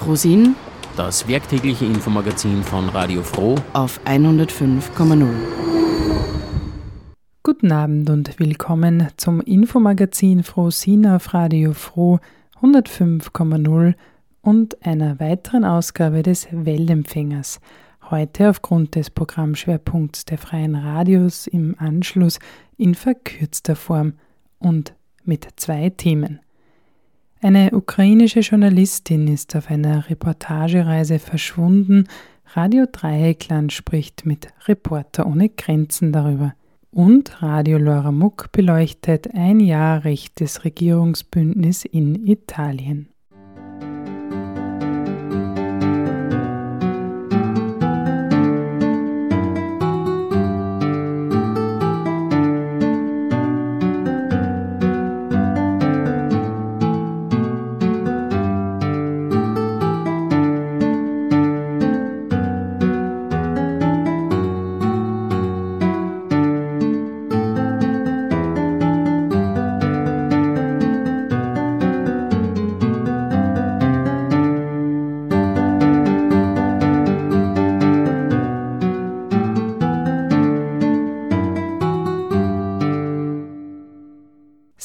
Frosin, das werktägliche Infomagazin von Radio Froh auf 105,0. Guten Abend und willkommen zum Infomagazin Frosin auf Radio Froh 105,0 und einer weiteren Ausgabe des Wellempfängers. Heute aufgrund des Programmschwerpunkts der freien Radios im Anschluss in verkürzter Form und mit zwei Themen. Eine ukrainische Journalistin ist auf einer Reportagereise verschwunden. Radio Dreieckland spricht mit Reporter ohne Grenzen darüber. Und Radio Lora Muck beleuchtet ein Jahr rechtes Regierungsbündnis in Italien.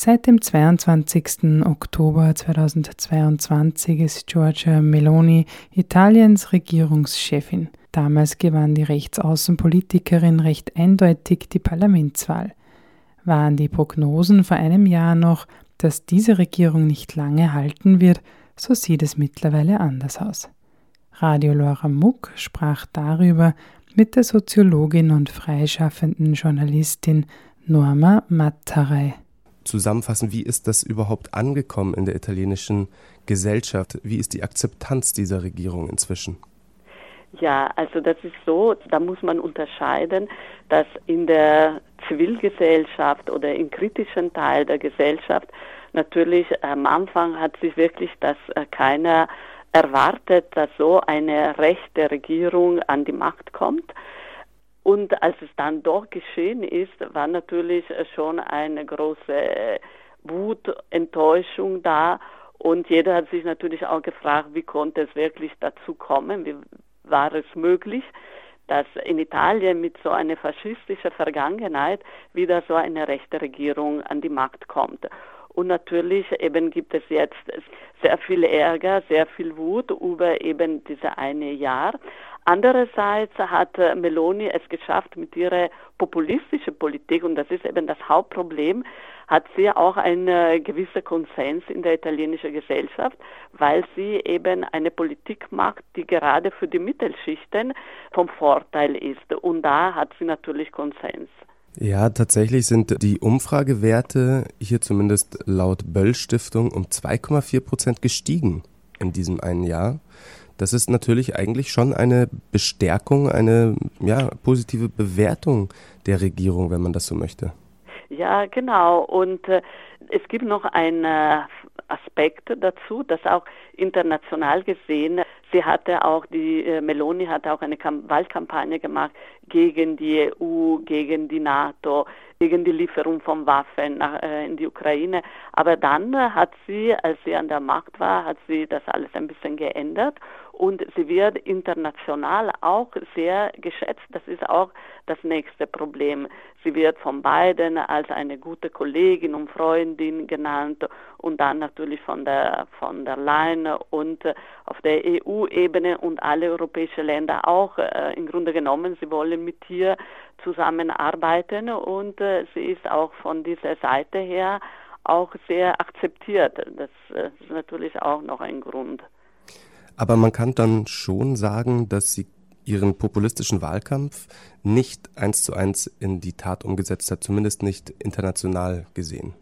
Seit dem 22. Oktober 2022 ist Giorgia Meloni Italiens Regierungschefin. Damals gewann die Rechtsaußenpolitikerin recht eindeutig die Parlamentswahl. Waren die Prognosen vor einem Jahr noch, dass diese Regierung nicht lange halten wird, so sieht es mittlerweile anders aus. Radio Laura Muck sprach darüber mit der Soziologin und freischaffenden Journalistin Norma Mattarei zusammenfassen, wie ist das überhaupt angekommen in der italienischen Gesellschaft? Wie ist die Akzeptanz dieser Regierung inzwischen? Ja, also das ist so, da muss man unterscheiden, dass in der Zivilgesellschaft oder im kritischen Teil der Gesellschaft natürlich am Anfang hat sich wirklich das äh, keiner erwartet, dass so eine rechte Regierung an die Macht kommt. Und als es dann doch geschehen ist, war natürlich schon eine große Wut, Enttäuschung da. Und jeder hat sich natürlich auch gefragt, wie konnte es wirklich dazu kommen? Wie war es möglich, dass in Italien mit so einer faschistischen Vergangenheit wieder so eine rechte Regierung an die Macht kommt? Und natürlich eben gibt es jetzt sehr viel Ärger, sehr viel Wut über eben diese eine Jahr. Andererseits hat Meloni es geschafft, mit ihrer populistischen Politik, und das ist eben das Hauptproblem, hat sie auch einen äh, gewissen Konsens in der italienischen Gesellschaft, weil sie eben eine Politik macht, die gerade für die Mittelschichten vom Vorteil ist. Und da hat sie natürlich Konsens. Ja, tatsächlich sind die Umfragewerte hier zumindest laut Böll Stiftung um 2,4 Prozent gestiegen in diesem einen Jahr das ist natürlich eigentlich schon eine Bestärkung, eine ja, positive Bewertung der Regierung, wenn man das so möchte. Ja, genau. Und äh, es gibt noch einen äh, Aspekt dazu, dass auch international gesehen, sie hatte auch, die äh, Meloni hatte auch eine Kam Wahlkampagne gemacht gegen die EU, gegen die NATO, gegen die Lieferung von Waffen nach, äh, in die Ukraine. Aber dann äh, hat sie, als sie an der Macht war, hat sie das alles ein bisschen geändert und sie wird international auch sehr geschätzt. Das ist auch das nächste Problem. Sie wird von beiden als eine gute Kollegin und Freundin genannt und dann natürlich von der von der Leyen und auf der EU-Ebene und alle europäischen Länder auch äh, im Grunde genommen. Sie wollen mit ihr zusammenarbeiten und äh, sie ist auch von dieser Seite her auch sehr akzeptiert. Das äh, ist natürlich auch noch ein Grund. Aber man kann dann schon sagen, dass sie ihren populistischen Wahlkampf nicht eins zu eins in die Tat umgesetzt hat, zumindest nicht international gesehen.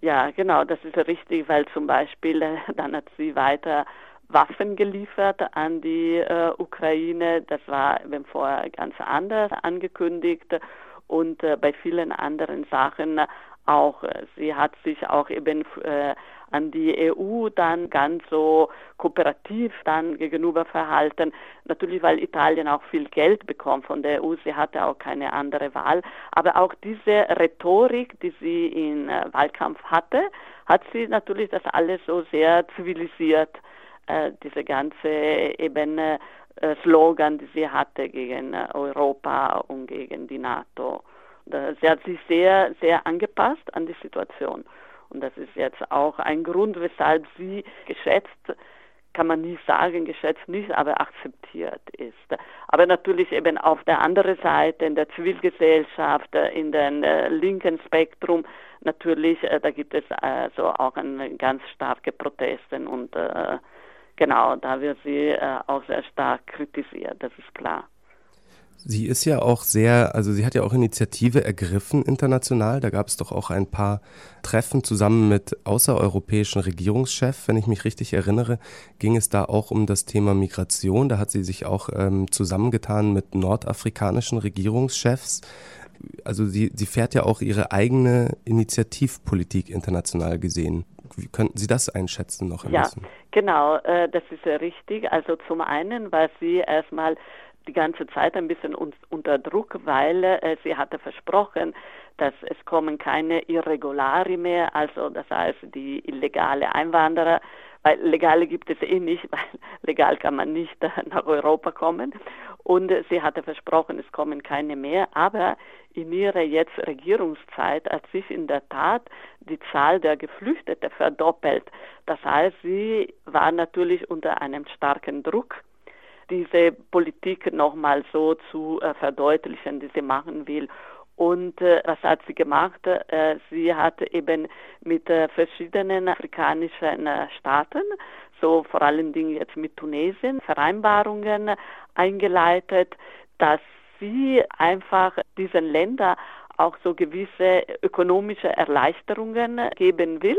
Ja, genau, das ist richtig, weil zum Beispiel äh, dann hat sie weiter Waffen geliefert an die äh, Ukraine. Das war eben vorher ganz anders angekündigt und äh, bei vielen anderen Sachen auch. Sie hat sich auch eben äh, an die EU dann ganz so kooperativ dann gegenüber verhalten. Natürlich, weil Italien auch viel Geld bekommt von der EU. Sie hatte auch keine andere Wahl. Aber auch diese Rhetorik, die sie im äh, Wahlkampf hatte, hat sie natürlich das alles so sehr zivilisiert äh, diese ganze eben äh, Slogan, die sie hatte gegen Europa und gegen die NATO. Sie hat sich sehr, sehr angepasst an die Situation. Und das ist jetzt auch ein Grund, weshalb sie geschätzt kann man nicht sagen, geschätzt nicht, aber akzeptiert ist. Aber natürlich eben auf der anderen Seite, in der Zivilgesellschaft, in dem äh, linken Spektrum, natürlich, äh, da gibt es also auch ganz starke Proteste und äh, genau, da wird sie äh, auch sehr stark kritisiert, das ist klar. Sie ist ja auch sehr, also sie hat ja auch Initiative ergriffen international. Da gab es doch auch ein paar Treffen zusammen mit außereuropäischen Regierungschefs. Wenn ich mich richtig erinnere, ging es da auch um das Thema Migration. Da hat sie sich auch ähm, zusammengetan mit nordafrikanischen Regierungschefs. Also sie, sie fährt ja auch ihre eigene Initiativpolitik international gesehen. Wie könnten Sie das einschätzen noch ein ja, bisschen? Genau, äh, das ist ja richtig. Also zum einen war sie erstmal die ganze Zeit ein bisschen unter Druck, weil äh, sie hatte versprochen, dass es kommen keine Irregulari mehr, also das heißt die illegale Einwanderer, weil legale gibt es eh nicht, weil legal kann man nicht nach Europa kommen. Und sie hatte versprochen, es kommen keine mehr, aber in ihrer jetzt Regierungszeit hat sich in der Tat die Zahl der Geflüchteten verdoppelt. Das heißt, sie war natürlich unter einem starken Druck diese Politik nochmal so zu äh, verdeutlichen, die sie machen will. Und äh, was hat sie gemacht? Äh, sie hat eben mit äh, verschiedenen afrikanischen äh, Staaten, so vor allen Dingen jetzt mit Tunesien, Vereinbarungen eingeleitet, dass sie einfach diesen Ländern auch so gewisse ökonomische Erleichterungen geben will.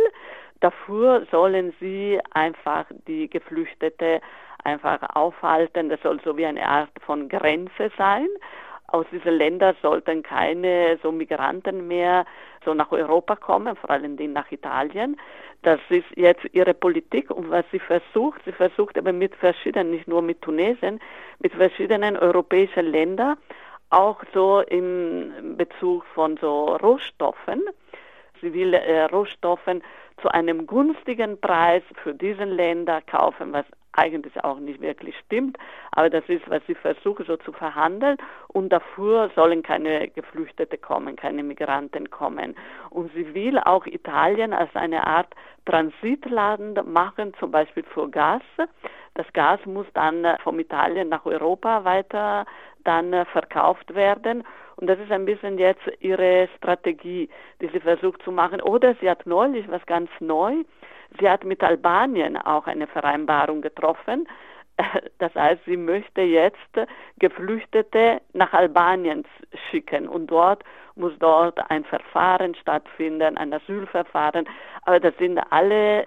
Dafür sollen sie einfach die Geflüchtete einfach aufhalten. Das soll so wie eine Art von Grenze sein. Aus diesen Ländern sollten keine so Migranten mehr so nach Europa kommen, vor Dingen nach Italien. Das ist jetzt ihre Politik und was sie versucht, sie versucht aber mit verschiedenen, nicht nur mit Tunesien, mit verschiedenen europäischen Ländern, auch so im Bezug von so Rohstoffen. Sie will äh, Rohstoffen zu einem günstigen Preis für diesen Länder kaufen, was eigentlich auch nicht wirklich stimmt, aber das ist, was sie versuchen so zu verhandeln und dafür sollen keine Geflüchtete kommen, keine Migranten kommen. Und sie will auch Italien als eine Art Transitland machen, zum Beispiel für Gas. Das Gas muss dann vom Italien nach Europa weiter dann verkauft werden. Und das ist ein bisschen jetzt ihre Strategie, die sie versucht zu machen. Oder sie hat neulich was ganz neu Sie hat mit Albanien auch eine Vereinbarung getroffen. Das heißt, sie möchte jetzt Geflüchtete nach Albanien schicken und dort muss dort ein Verfahren stattfinden, ein Asylverfahren. Aber das sind alle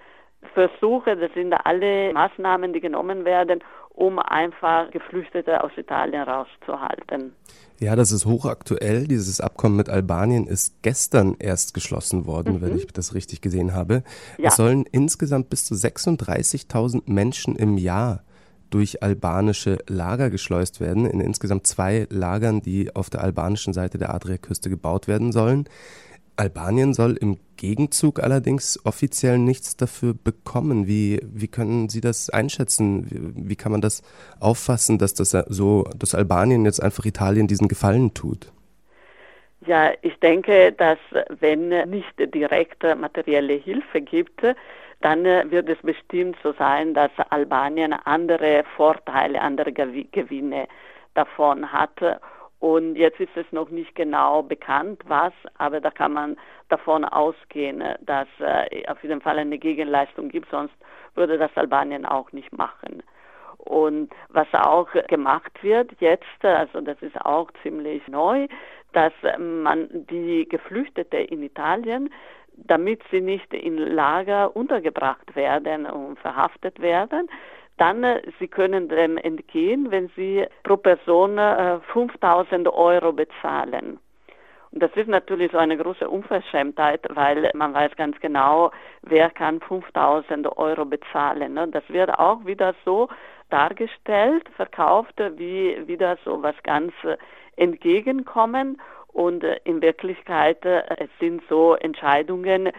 Versuche, das sind alle Maßnahmen, die genommen werden, um einfach Geflüchtete aus Italien rauszuhalten. Ja, das ist hochaktuell. Dieses Abkommen mit Albanien ist gestern erst geschlossen worden, mhm. wenn ich das richtig gesehen habe. Ja. Es sollen insgesamt bis zu 36.000 Menschen im Jahr durch albanische Lager geschleust werden, in insgesamt zwei Lagern, die auf der albanischen Seite der Adriaküste gebaut werden sollen. Albanien soll im Gegenzug allerdings offiziell nichts dafür bekommen. Wie, wie können Sie das einschätzen? Wie, wie kann man das auffassen, dass das so, dass Albanien jetzt einfach Italien diesen Gefallen tut? Ja, ich denke, dass wenn nicht direkte materielle Hilfe gibt, dann wird es bestimmt so sein, dass Albanien andere Vorteile, andere Gewinne davon hat und jetzt ist es noch nicht genau bekannt, was, aber da kann man davon ausgehen, dass äh, auf jeden Fall eine Gegenleistung gibt, sonst würde das Albanien auch nicht machen. Und was auch gemacht wird jetzt, also das ist auch ziemlich neu, dass man die Geflüchtete in Italien, damit sie nicht in Lager untergebracht werden und verhaftet werden, dann, äh, Sie können dem entgehen, wenn Sie pro Person 5000 äh, Euro bezahlen. Und das ist natürlich so eine große Unverschämtheit, weil man weiß ganz genau, wer kann 5000 Euro bezahlen. Ne? Das wird auch wieder so dargestellt, verkauft, wie wieder so was ganz äh, entgegenkommen. Und in Wirklichkeit es sind so Entscheidungen,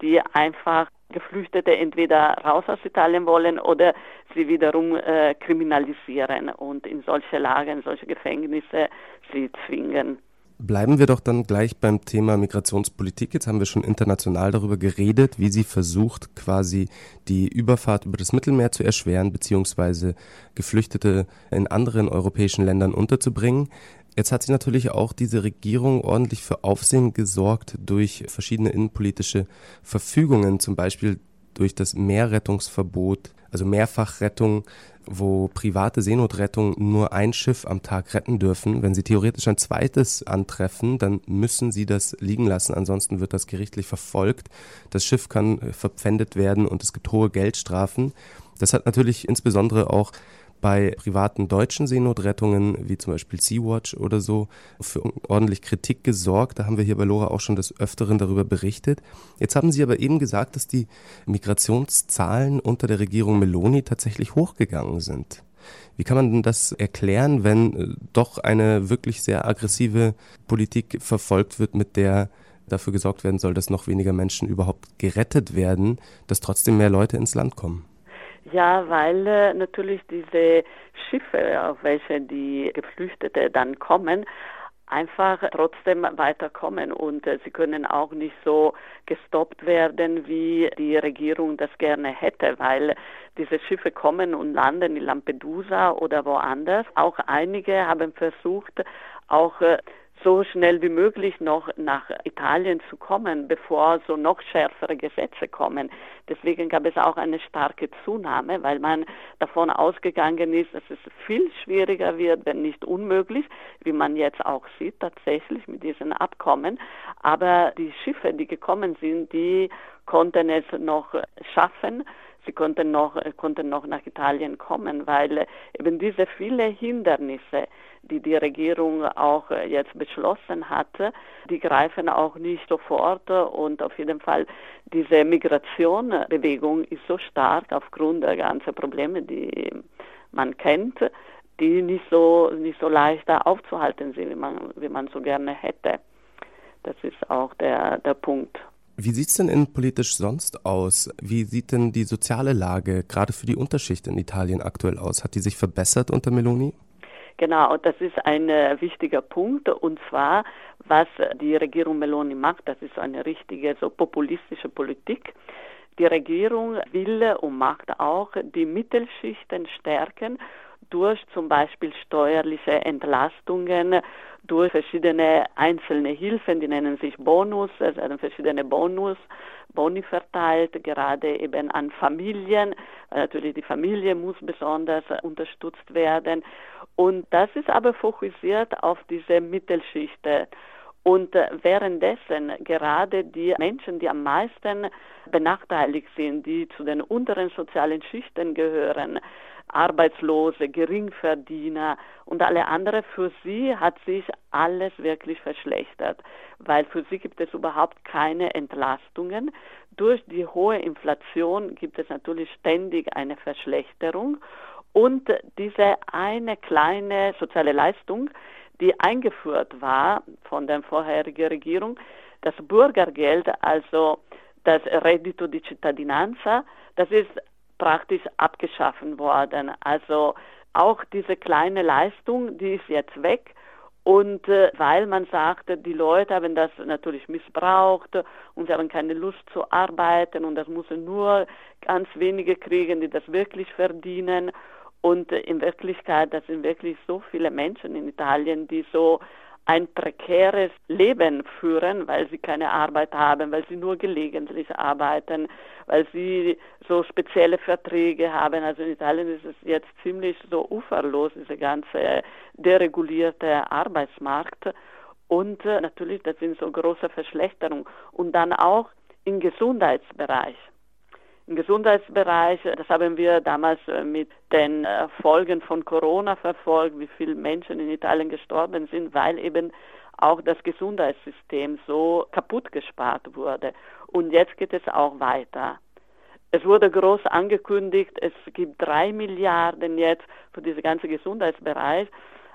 die einfach Geflüchtete entweder raus aus Italien wollen oder sie wiederum äh, kriminalisieren und in solche Lager, in solche Gefängnisse sie zwingen. Bleiben wir doch dann gleich beim Thema Migrationspolitik. Jetzt haben wir schon international darüber geredet, wie sie versucht, quasi die Überfahrt über das Mittelmeer zu erschweren, beziehungsweise Geflüchtete in anderen europäischen Ländern unterzubringen. Jetzt hat sich natürlich auch diese Regierung ordentlich für Aufsehen gesorgt durch verschiedene innenpolitische Verfügungen, zum Beispiel durch das Meerrettungsverbot, also Mehrfachrettung wo private Seenotrettung nur ein Schiff am Tag retten dürfen. Wenn sie theoretisch ein zweites antreffen, dann müssen sie das liegen lassen, ansonsten wird das gerichtlich verfolgt. Das Schiff kann verpfändet werden und es gibt hohe Geldstrafen. Das hat natürlich insbesondere auch bei privaten deutschen Seenotrettungen, wie zum Beispiel Sea-Watch oder so, für ordentlich Kritik gesorgt. Da haben wir hier bei Lora auch schon des Öfteren darüber berichtet. Jetzt haben Sie aber eben gesagt, dass die Migrationszahlen unter der Regierung Meloni tatsächlich hochgegangen sind. Wie kann man denn das erklären, wenn äh, doch eine wirklich sehr aggressive Politik verfolgt wird, mit der dafür gesorgt werden soll, dass noch weniger Menschen überhaupt gerettet werden, dass trotzdem mehr Leute ins Land kommen? Ja, weil äh, natürlich diese Schiffe, auf welche die Geflüchtete dann kommen, einfach trotzdem weiterkommen und äh, sie können auch nicht so gestoppt werden, wie die Regierung das gerne hätte, weil diese Schiffe kommen und landen in Lampedusa oder woanders. Auch einige haben versucht, auch äh, so schnell wie möglich noch nach Italien zu kommen, bevor so noch schärfere Gesetze kommen. Deswegen gab es auch eine starke Zunahme, weil man davon ausgegangen ist, dass es viel schwieriger wird, wenn nicht unmöglich, wie man jetzt auch sieht tatsächlich mit diesen Abkommen. Aber die Schiffe, die gekommen sind, die konnten es noch schaffen, sie konnten noch, konnten noch nach Italien kommen, weil eben diese viele Hindernisse, die die Regierung auch jetzt beschlossen hatte, die greifen auch nicht sofort und auf jeden Fall diese Migrationbewegung ist so stark aufgrund der ganzen Probleme, die man kennt, die nicht so, nicht so leicht aufzuhalten sind, wie man, wie man so gerne hätte. Das ist auch der, der Punkt. Wie sieht es denn innenpolitisch sonst aus? Wie sieht denn die soziale Lage gerade für die Unterschicht in Italien aktuell aus? Hat die sich verbessert unter Meloni? Genau, das ist ein äh, wichtiger Punkt und zwar, was die Regierung Meloni macht, das ist eine richtige so populistische Politik. Die Regierung will und macht auch die Mittelschichten stärken durch zum Beispiel steuerliche Entlastungen, durch verschiedene einzelne Hilfen, die nennen sich Bonus, es werden verschiedene Bonus, Boni verteilt, gerade eben an Familien. Natürlich die Familie muss besonders unterstützt werden. Und das ist aber fokussiert auf diese Mittelschicht. Und währenddessen gerade die Menschen, die am meisten benachteiligt sind, die zu den unteren sozialen Schichten gehören, Arbeitslose, Geringverdiener und alle anderen, für sie hat sich alles wirklich verschlechtert, weil für sie gibt es überhaupt keine Entlastungen. Durch die hohe Inflation gibt es natürlich ständig eine Verschlechterung und diese eine kleine soziale Leistung, die eingeführt war von der vorherigen Regierung, das Bürgergeld, also das Reddito di Cittadinanza, das ist praktisch abgeschaffen worden. Also auch diese kleine Leistung, die ist jetzt weg. Und äh, weil man sagte, die Leute haben das natürlich missbraucht und sie haben keine Lust zu arbeiten und das müssen nur ganz wenige kriegen, die das wirklich verdienen. Und äh, in Wirklichkeit, das sind wirklich so viele Menschen in Italien, die so ein prekäres Leben führen, weil sie keine Arbeit haben, weil sie nur gelegentlich arbeiten, weil sie so spezielle Verträge haben. Also in Italien ist es jetzt ziemlich so uferlos, diese ganze deregulierte Arbeitsmarkt. Und äh, natürlich, das sind so große Verschlechterungen. Und dann auch im Gesundheitsbereich. Im Gesundheitsbereich, das haben wir damals äh, mit den äh, Folgen von Corona verfolgt, wie viele Menschen in Italien gestorben sind, weil eben auch das Gesundheitssystem so kaputt gespart wurde. Und jetzt geht es auch weiter. Es wurde groß angekündigt, es gibt drei Milliarden jetzt für diesen ganzen Gesundheitsbereich.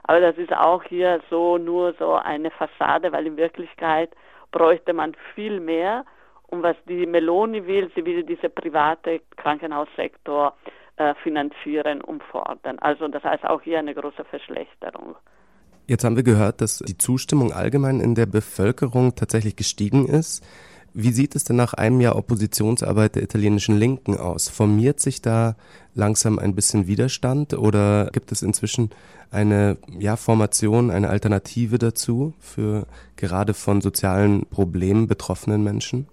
Aber das ist auch hier so nur so eine Fassade, weil in Wirklichkeit bräuchte man viel mehr Und was die Meloni will, sie will diese private Krankenhaussektor äh, finanzieren und fordern. Also das heißt auch hier eine große Verschlechterung. Jetzt haben wir gehört, dass die Zustimmung allgemein in der Bevölkerung tatsächlich gestiegen ist. Wie sieht es denn nach einem Jahr Oppositionsarbeit der italienischen Linken aus? Formiert sich da langsam ein bisschen Widerstand oder gibt es inzwischen eine ja, Formation, eine Alternative dazu für gerade von sozialen Problemen betroffenen Menschen?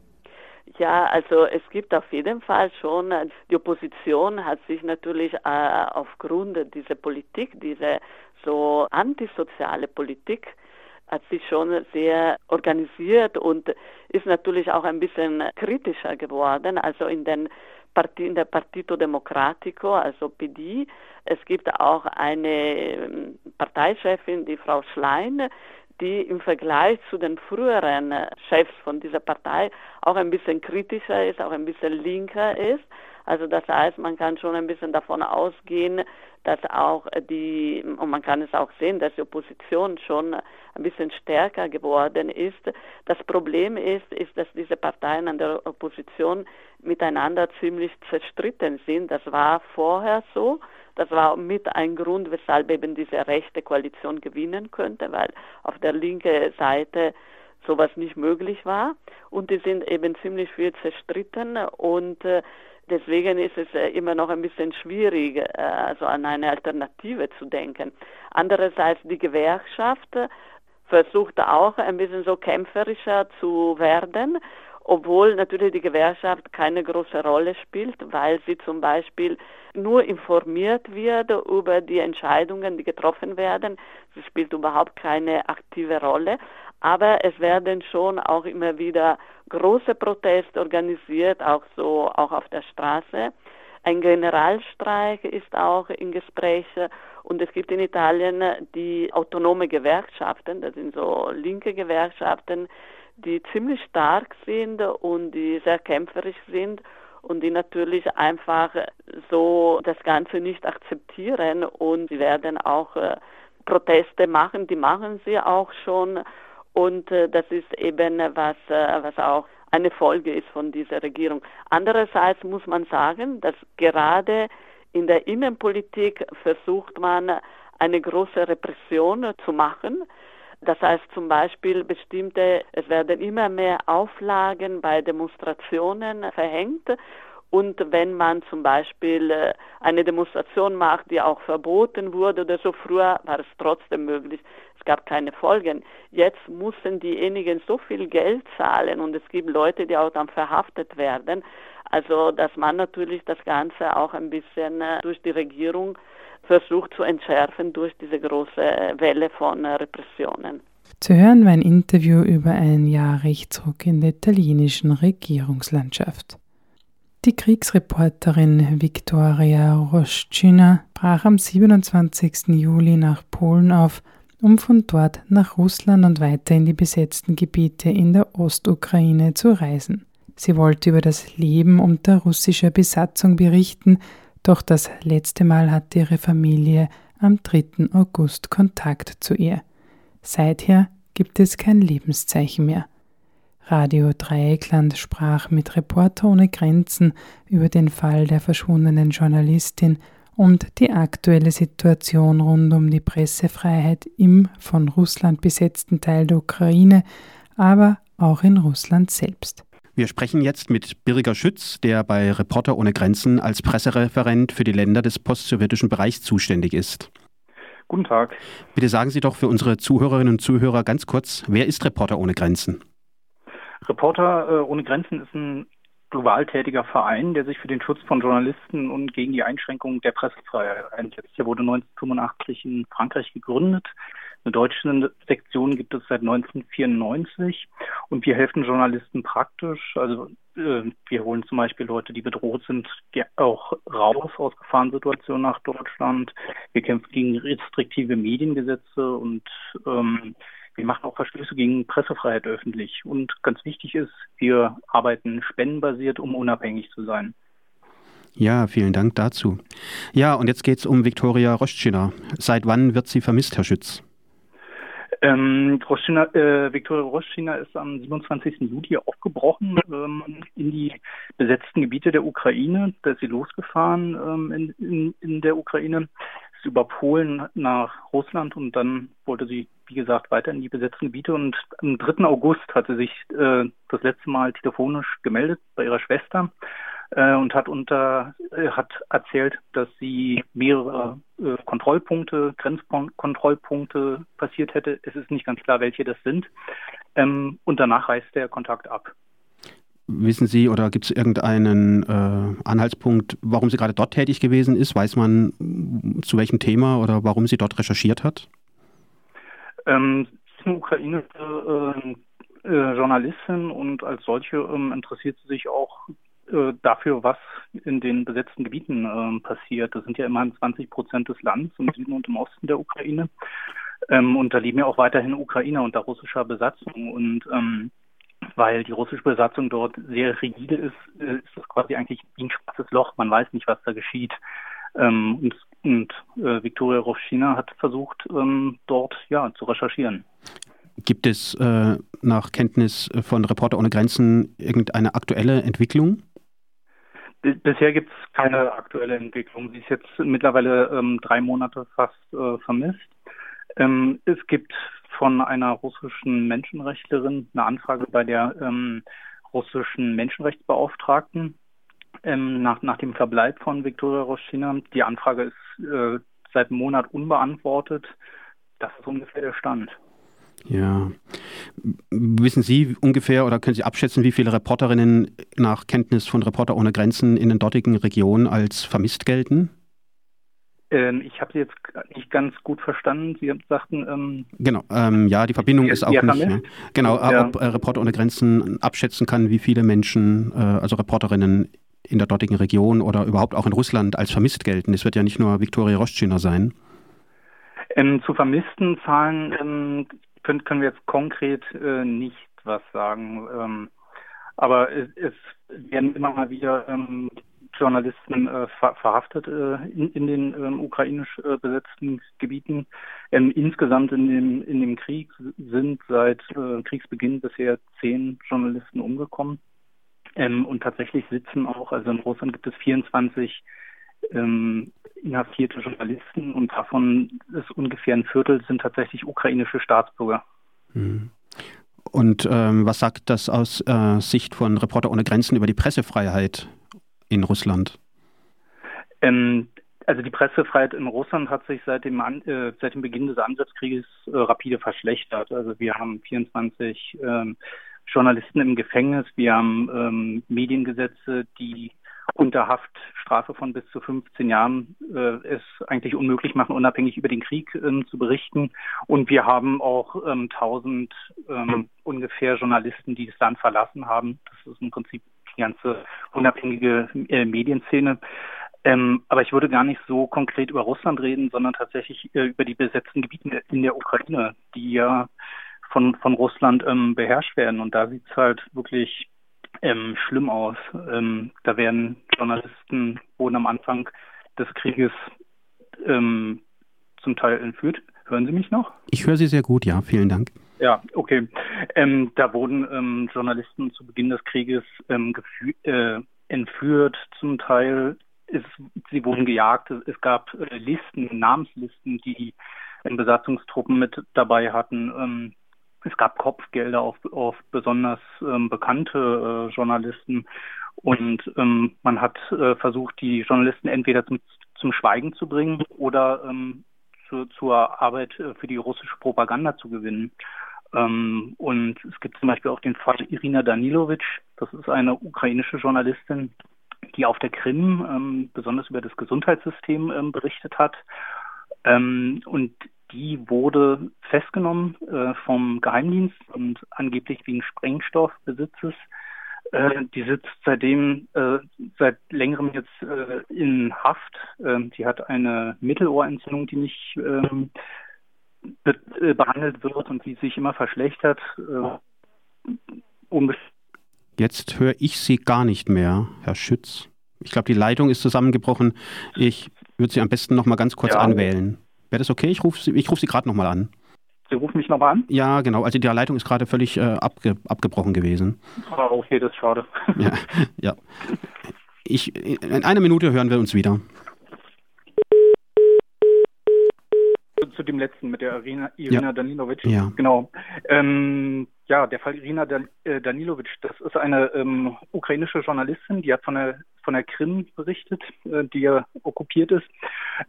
Ja, also es gibt auf jeden Fall schon, die Opposition hat sich natürlich äh, aufgrund dieser Politik, diese so antisoziale Politik hat sich schon sehr organisiert und ist natürlich auch ein bisschen kritischer geworden. Also in den Parti in der Partito Democratico, also PD. Es gibt auch eine ähm, Parteichefin, die Frau Schlein, die im Vergleich zu den früheren Chefs von dieser Partei auch ein bisschen kritischer ist, auch ein bisschen linker ist. Also das heißt, man kann schon ein bisschen davon ausgehen, dass auch die, und man kann es auch sehen, dass die Opposition schon ein bisschen stärker geworden ist. Das Problem ist, ist, dass diese Parteien an der Opposition miteinander ziemlich zerstritten sind. Das war vorher so. Das war mit ein Grund, weshalb eben diese rechte Koalition gewinnen könnte, weil auf der linken Seite sowas nicht möglich war. Und die sind eben ziemlich viel zerstritten und äh, Deswegen ist es äh, immer noch ein bisschen schwierig, äh, also an eine Alternative zu denken. Andererseits die Gewerkschaft versucht auch ein bisschen so kämpferischer zu werden, obwohl natürlich die Gewerkschaft keine große Rolle spielt, weil sie zum Beispiel nur informiert wird über die Entscheidungen, die getroffen werden. Sie spielt überhaupt keine aktive Rolle. Aber es werden schon auch immer wieder große Proteste organisiert, auch so, auch auf der Straße. Ein Generalstreik ist auch im Gespräch und es gibt in Italien die autonome Gewerkschaften, das sind so linke Gewerkschaften, die ziemlich stark sind und die sehr kämpferisch sind und die natürlich einfach so das Ganze nicht akzeptieren und sie werden auch äh, Proteste machen, die machen sie auch schon und äh, das ist eben was, äh, was auch eine Folge ist von dieser Regierung. Andererseits muss man sagen, dass gerade in der Innenpolitik versucht man eine große Repression zu machen. Das heißt zum Beispiel bestimmte, es werden immer mehr Auflagen bei Demonstrationen verhängt und wenn man zum Beispiel äh, eine Demonstration macht, die auch verboten wurde oder so, früher war es trotzdem möglich. Es gab keine Folgen. Jetzt müssen diejenigen so viel Geld zahlen und es gibt Leute, die auch dann verhaftet werden. Also, dass man natürlich das Ganze auch ein bisschen äh, durch die Regierung versucht zu entschärfen durch diese große äh, Welle von Repressionen. Zu hören war ein Interview über ein Jahr Rechtsruck in der italienischen Regierungslandschaft. Die Kriegsreporterin Viktoria Roszczyna brach am 27. Juli nach Polen auf, um von dort nach Russland und weiter in die besetzten Gebiete in der Ostukraine zu reisen. Sie wollte über das Leben unter russischer Besatzung berichten, doch das letzte Mal hatte ihre Familie am 3. August Kontakt zu ihr. Seither gibt es kein Lebenszeichen mehr. Radio Dreieckland sprach mit Reporter ohne Grenzen über den Fall der verschwundenen Journalistin und die aktuelle Situation rund um die Pressefreiheit im von Russland besetzten Teil der Ukraine, aber auch in Russland selbst. Wir sprechen jetzt mit Birger Schütz, der bei Reporter ohne Grenzen als Pressereferent für die Länder des postsowjetischen Bereichs zuständig ist. Guten Tag. Bitte sagen Sie doch für unsere Zuhörerinnen und Zuhörer ganz kurz, wer ist Reporter ohne Grenzen? Reporter äh, ohne Grenzen ist ein global tätiger Verein, der sich für den Schutz von Journalisten und gegen die Einschränkung der Pressefreiheit einsetzt. Er wurde 1985 in Frankreich gegründet. Eine deutsche Sektion gibt es seit 1994 und wir helfen Journalisten praktisch. Also äh, wir holen zum Beispiel Leute, die bedroht sind, auch raus aus Gefahrensituationen nach Deutschland. Wir kämpfen gegen restriktive Mediengesetze und ähm, wir machen auch Verstöße gegen Pressefreiheit öffentlich. Und ganz wichtig ist, wir arbeiten spendenbasiert, um unabhängig zu sein. Ja, vielen Dank dazu. Ja, und jetzt geht es um Viktoria Roschina. Seit wann wird sie vermisst, Herr Schütz? Ähm, Roschina, äh, Viktoria Roschina ist am 27. Juli aufgebrochen ähm, in die besetzten Gebiete der Ukraine. Da ist sie losgefahren ähm, in, in, in der Ukraine, ist über Polen nach Russland und dann wollte sie, wie gesagt, weiter in die besetzten Gebiete. Und am 3. August hat sie sich äh, das letzte Mal telefonisch gemeldet bei ihrer Schwester äh, und hat unter äh, hat erzählt, dass sie mehrere äh, Kontrollpunkte, Grenzkontrollpunkte passiert hätte. Es ist nicht ganz klar, welche das sind. Ähm, und danach reißt der Kontakt ab. Wissen Sie oder gibt es irgendeinen äh, Anhaltspunkt, warum sie gerade dort tätig gewesen ist? Weiß man zu welchem Thema oder warum sie dort recherchiert hat? Ähm, sie ist eine ukrainische äh, äh, Journalistin und als solche ähm, interessiert sie sich auch dafür, was in den besetzten Gebieten äh, passiert. Das sind ja immerhin 20 Prozent des Landes im Süden und im Osten der Ukraine. Ähm, und da leben ja auch weiterhin Ukrainer unter russischer Besatzung. Und ähm, weil die russische Besatzung dort sehr rigide ist, äh, ist das quasi eigentlich wie ein schwarzes Loch. Man weiß nicht, was da geschieht. Ähm, und und äh, Viktoria Rovschina hat versucht, ähm, dort ja zu recherchieren. Gibt es äh, nach Kenntnis von Reporter ohne Grenzen irgendeine aktuelle Entwicklung? Bisher gibt es keine aktuelle Entwicklung. Sie ist jetzt mittlerweile ähm, drei Monate fast äh, vermisst. Ähm, es gibt von einer russischen Menschenrechtlerin eine Anfrage bei der ähm, russischen Menschenrechtsbeauftragten ähm, nach, nach dem Verbleib von Viktoria Roschina. Die Anfrage ist äh, seit einem Monat unbeantwortet. Das ist ungefähr der Stand. Ja. Wissen Sie ungefähr oder können Sie abschätzen, wie viele Reporterinnen nach Kenntnis von Reporter ohne Grenzen in den dortigen Regionen als vermisst gelten? Ähm, ich habe Sie jetzt nicht ganz gut verstanden. Sie sagten. Ähm, genau, ähm, ja, die Verbindung ist auch nicht. Mehr. Genau, ja. ob äh, Reporter ohne Grenzen abschätzen kann, wie viele Menschen, äh, also Reporterinnen in der dortigen Region oder überhaupt auch in Russland als vermisst gelten. Es wird ja nicht nur Viktoria Roschina sein. Ähm, zu vermissten Zahlen ähm, können, können wir jetzt konkret äh, nicht was sagen. Ähm, aber es, es, werden immer mal wieder ähm, Journalisten äh, ver verhaftet äh, in, in, den ähm, ukrainisch äh, besetzten Gebieten. Ähm, insgesamt in dem, in dem Krieg sind seit äh, Kriegsbeginn bisher zehn Journalisten umgekommen. Ähm, und tatsächlich sitzen auch, also in Russland gibt es 24 ähm, inhaftierte Journalisten und davon ist ungefähr ein Viertel sind tatsächlich ukrainische Staatsbürger. Mhm. Und ähm, was sagt das aus äh, Sicht von Reporter ohne Grenzen über die Pressefreiheit in Russland? Ähm, also die Pressefreiheit in Russland hat sich seit dem, äh, seit dem Beginn des Angriffskrieges äh, rapide verschlechtert. Also wir haben 24 ähm, Journalisten im Gefängnis, wir haben ähm, Mediengesetze, die unter Haftstrafe von bis zu 15 Jahren äh, es eigentlich unmöglich machen, unabhängig über den Krieg ähm, zu berichten. Und wir haben auch ähm, 1000 ähm, ungefähr Journalisten, die das Land verlassen haben. Das ist im Prinzip die ganze unabhängige äh, Medienszene. Ähm, aber ich würde gar nicht so konkret über Russland reden, sondern tatsächlich äh, über die besetzten Gebiete in der Ukraine, die ja von, von Russland ähm, beherrscht werden. Und da sieht es halt wirklich ähm, schlimm aus. Ähm, da werden Journalisten, wurden am Anfang des Krieges ähm, zum Teil entführt. Hören Sie mich noch? Ich höre Sie sehr gut, ja, vielen Dank. Ja, okay. Ähm, da wurden ähm, Journalisten zu Beginn des Krieges ähm, äh, entführt, zum Teil. Ist, sie wurden gejagt. Es gab äh, Listen, Namenslisten, die die Besatzungstruppen mit dabei hatten. Es gab Kopfgelder auf, auf besonders ähm, bekannte äh, Journalisten und ähm, man hat äh, versucht, die Journalisten entweder zum, zum Schweigen zu bringen oder ähm, zu, zur Arbeit äh, für die russische Propaganda zu gewinnen. Ähm, und es gibt zum Beispiel auch den Fall Irina Danilovic, das ist eine ukrainische Journalistin, die auf der Krim ähm, besonders über das Gesundheitssystem ähm, berichtet hat. Ähm, und die wurde festgenommen äh, vom Geheimdienst und angeblich wegen Sprengstoffbesitzes. Äh, die sitzt seitdem äh, seit längerem jetzt äh, in Haft. Ähm, die hat eine Mittelohrentzündung, die nicht ähm, be äh, behandelt wird und die sich immer verschlechtert. Äh, jetzt höre ich Sie gar nicht mehr, Herr Schütz. Ich glaube, die Leitung ist zusammengebrochen. Ich würde Sie am besten noch mal ganz kurz ja. anwählen. Wäre das okay? Ich rufe Sie, ich ruf Sie gerade nochmal an. Sie rufen mich nochmal an? Ja, genau. Also die Leitung ist gerade völlig äh, abge abgebrochen gewesen. Ah, okay, das ist schade. Ja, ja. Ich, in einer Minute hören wir uns wieder. Zu dem letzten mit der Irina, Irina ja. Danilovic. Ja. Genau. Ähm, ja, der Fall Irina äh, Danilovic, das ist eine ähm, ukrainische Journalistin, die hat von der, von der Krim berichtet, äh, die ja okkupiert ist.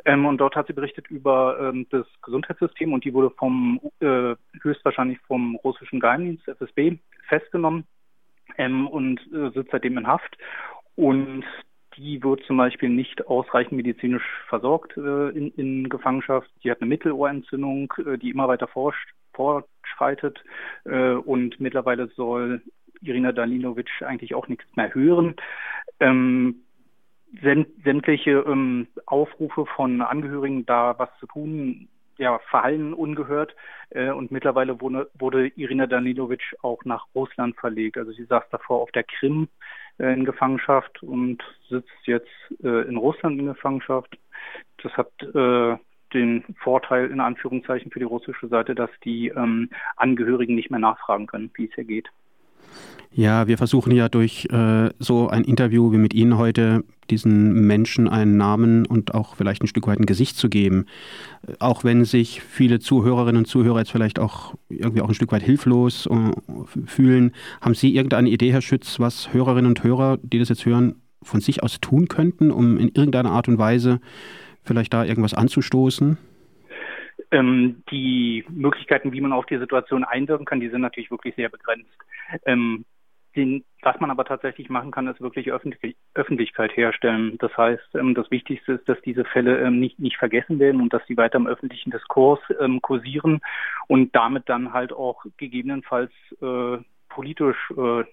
Ähm, und dort hat sie berichtet über ähm, das Gesundheitssystem und die wurde vom äh, höchstwahrscheinlich vom russischen Geheimdienst FSB festgenommen ähm, und äh, sitzt seitdem in Haft. Und die wird zum Beispiel nicht ausreichend medizinisch versorgt äh, in, in Gefangenschaft. Sie hat eine Mittelohrentzündung, äh, die immer weiter forscht, fortschreitet. Äh, und mittlerweile soll Irina Danilowitsch eigentlich auch nichts mehr hören. Ähm, sämtliche ähm, Aufrufe von Angehörigen, da was zu tun, ja, verhallen ungehört. Äh, und mittlerweile wurde, wurde Irina Danilowitsch auch nach Russland verlegt. Also sie saß davor auf der Krim äh, in Gefangenschaft und sitzt jetzt äh, in Russland in Gefangenschaft. Das hat äh, den Vorteil in Anführungszeichen für die russische Seite, dass die ähm, Angehörigen nicht mehr nachfragen können, wie es hier geht. Ja, wir versuchen ja durch äh, so ein Interview wie mit Ihnen heute diesen Menschen einen Namen und auch vielleicht ein Stück weit ein Gesicht zu geben. Auch wenn sich viele Zuhörerinnen und Zuhörer jetzt vielleicht auch irgendwie auch ein Stück weit hilflos äh, fühlen, haben Sie irgendeine Idee, Herr Schütz, was Hörerinnen und Hörer, die das jetzt hören, von sich aus tun könnten, um in irgendeiner Art und Weise vielleicht da irgendwas anzustoßen? Ähm, die Möglichkeiten, wie man auf die Situation einwirken kann, die sind natürlich wirklich sehr begrenzt. Ähm, den, was man aber tatsächlich machen kann, ist wirklich Öffentlich Öffentlichkeit herstellen. Das heißt, ähm, das Wichtigste ist, dass diese Fälle ähm, nicht, nicht vergessen werden und dass sie weiter im öffentlichen Diskurs ähm, kursieren und damit dann halt auch gegebenenfalls äh, politisch äh,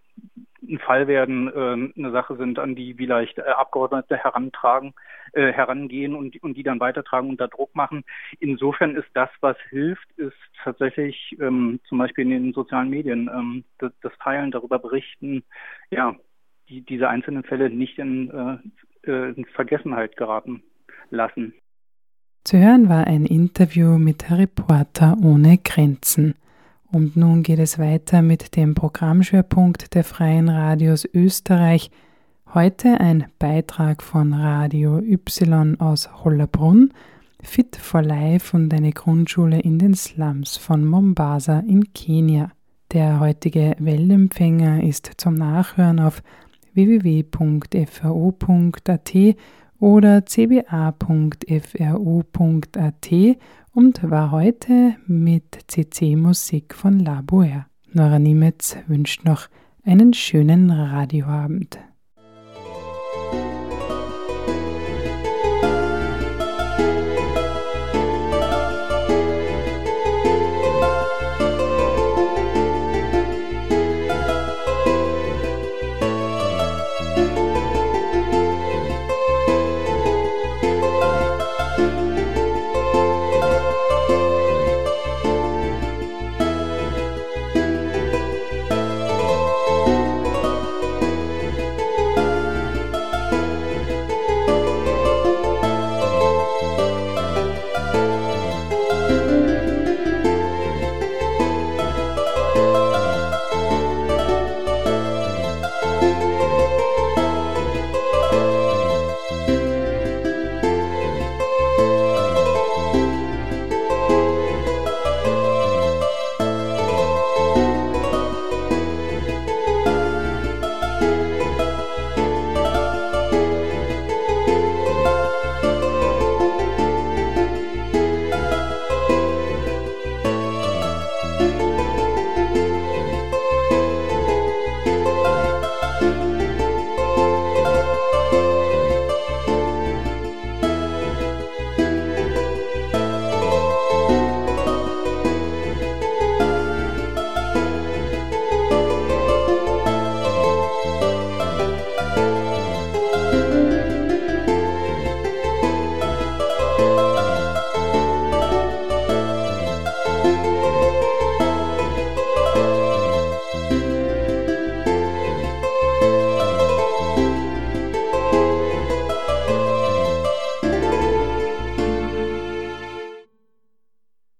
ein Fall werden, äh, eine Sache sind, an die vielleicht äh, Abgeordnete herantragen, äh, herangehen und, und die dann weitertragen, unter Druck machen. Insofern ist das, was hilft, ist tatsächlich ähm, zum Beispiel in den sozialen Medien ähm, das, das Teilen, darüber berichten, ja, die, diese einzelnen Fälle nicht in, äh, äh in Vergessenheit geraten lassen. Zu hören war ein Interview mit Reporter ohne Grenzen. Und nun geht es weiter mit dem Programmschwerpunkt der Freien Radios Österreich. Heute ein Beitrag von Radio Y aus Hollerbrunn, Fit for Life und eine Grundschule in den Slums von Mombasa in Kenia. Der heutige Wellempfänger ist zum Nachhören auf www.fro.at oder cba.fro.at und war heute mit CC Musik von Laboer. Nora Niemetz wünscht noch einen schönen Radioabend.